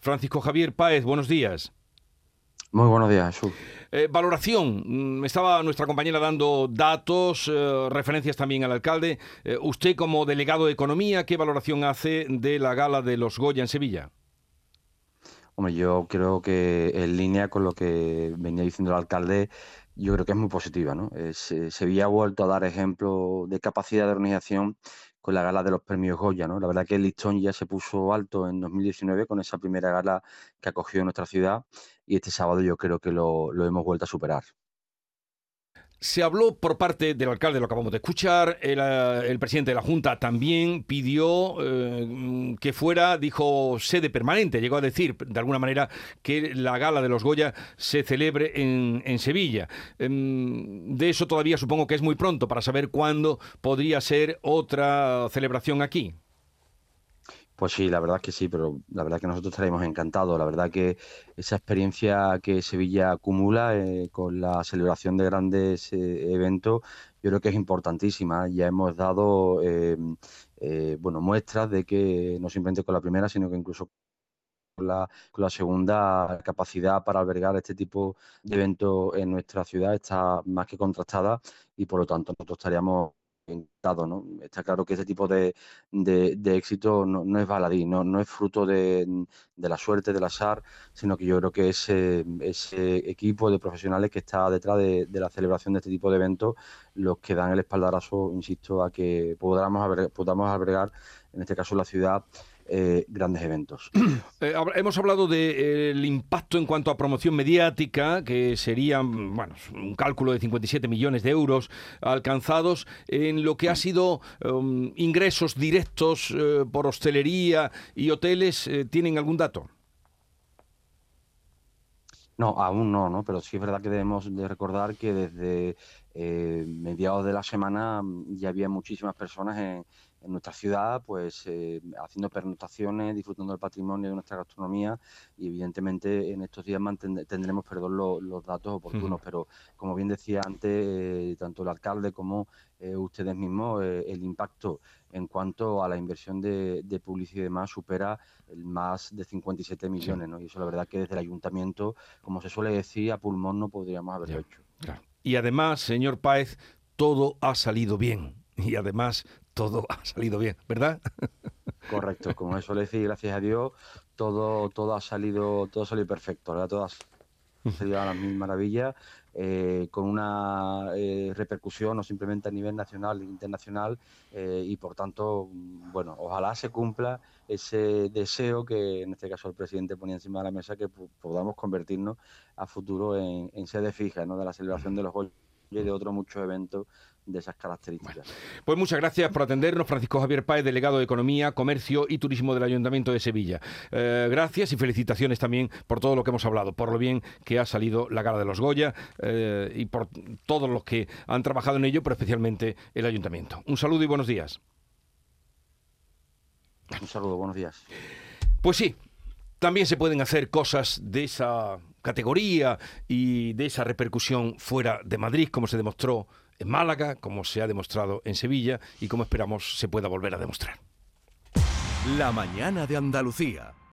Francisco Javier Páez, buenos días. Muy buenos días, Jesús. Eh, valoración. Mm, estaba nuestra compañera dando datos, eh, referencias también al alcalde. Eh, usted como delegado de Economía, ¿qué valoración hace de la gala de los Goya en Sevilla? Hombre, yo creo que en línea con lo que venía diciendo el alcalde, yo creo que es muy positiva. ¿no? Sevilla ha vuelto a dar ejemplo de capacidad de organización con la gala de los premios Goya. ¿no? La verdad que el listón ya se puso alto en 2019 con esa primera gala que acogió nuestra ciudad y este sábado yo creo que lo, lo hemos vuelto a superar. Se habló por parte del alcalde, lo acabamos de escuchar, el, eh, presidente de la Junta también pidió eh, que fuera, dijo, sede permanente, llegó a decir, de alguna manera, que la gala de los Goya se celebre en, Sevilla. Em, de eso todavía supongo que es muy pronto para saber cuándo podría ser otra celebración aquí. Pues sí, la verdad es que sí, pero la verdad es que nosotros estaríamos encantados. La verdad que esa experiencia que Sevilla acumula eh, con la celebración de grandes eh, eventos, yo creo que es importantísima. Ya hemos dado em, eh, bueno, muestras de que no simplemente con la primera, sino que incluso con la, con la segunda capacidad para albergar este tipo de eventos en nuestra ciudad está más que contrastada y por lo tanto nosotros estaríamos Está claro que ese tipo de, éxito no, es baladí, no, no es fruto de, la suerte, del azar, sino que yo creo que ese, ese equipo de profesionales que está detrás de, la celebración de este tipo de eventos, los que dan el espaldarazo, insisto, a que podamos podamos albergar, en este caso la ciudad, eh, grandes eventos. Eh, hemos hablado del impacto en cuanto a promoción mediática, que serían bueno, un cálculo de 57 millones de euros alcanzados en lo que ha sido um, ingresos directos eh, por hostelería y hoteles. ¿Tienen algún dato? No, aún no, ¿no? Pero sí es verdad que debemos de recordar que desde mediados de la semana ya había muchísimas personas en, en nuestra ciudad, pues eh, haciendo pernotaciones, disfrutando del patrimonio de nuestra gastronomía y evidentemente en estos días tendremos perdón, los datos oportunos, pero como bien decía antes, eh, tanto el alcalde como eh, ustedes mismos, el impacto en cuanto a la inversión de, publicidad y demás supera el más de 57 millones, ¿no? Y eso la verdad que desde el ayuntamiento, como se suele decir, a pulmón no podríamos haberlo hecho. Y además, señor Páez, todo ha salido bien. Y además todo ha salido bien, ¿verdad? Correcto, como eso le decía, gracias a Dios, todo, todo ha salido, todo ha salido perfecto, ¿verdad? Todo ha salido a las mil maravillas, eh, con una eh, repercusión no simplemente a nivel nacional e internacional, eh, y por tanto, bueno, ojalá se cumpla ese deseo que en este caso el presidente ponía encima de la mesa, que podamos convertirnos a futuro en, sede fija ¿no? de la celebración de los Goya y de otros muchos eventos de esas características. pues muchas gracias por atendernos, Francisco Javier Páez, delegado de Economía, Comercio y Turismo del Ayuntamiento de Sevilla. Eh, gracias y felicitaciones también por todo lo que hemos hablado, por lo bien que ha salido la gala de los Goya eh, y por todos los que han trabajado en ello, pero especialmente el Ayuntamiento. Un saludo y buenos días. Un saludo, buenos días. Pues sí, también se pueden hacer cosas de esa categoría y de esa repercusión fuera de Madrid, como se demostró en Málaga, como se ha demostrado en Sevilla y como esperamos se pueda volver a demostrar. La mañana de Andalucía.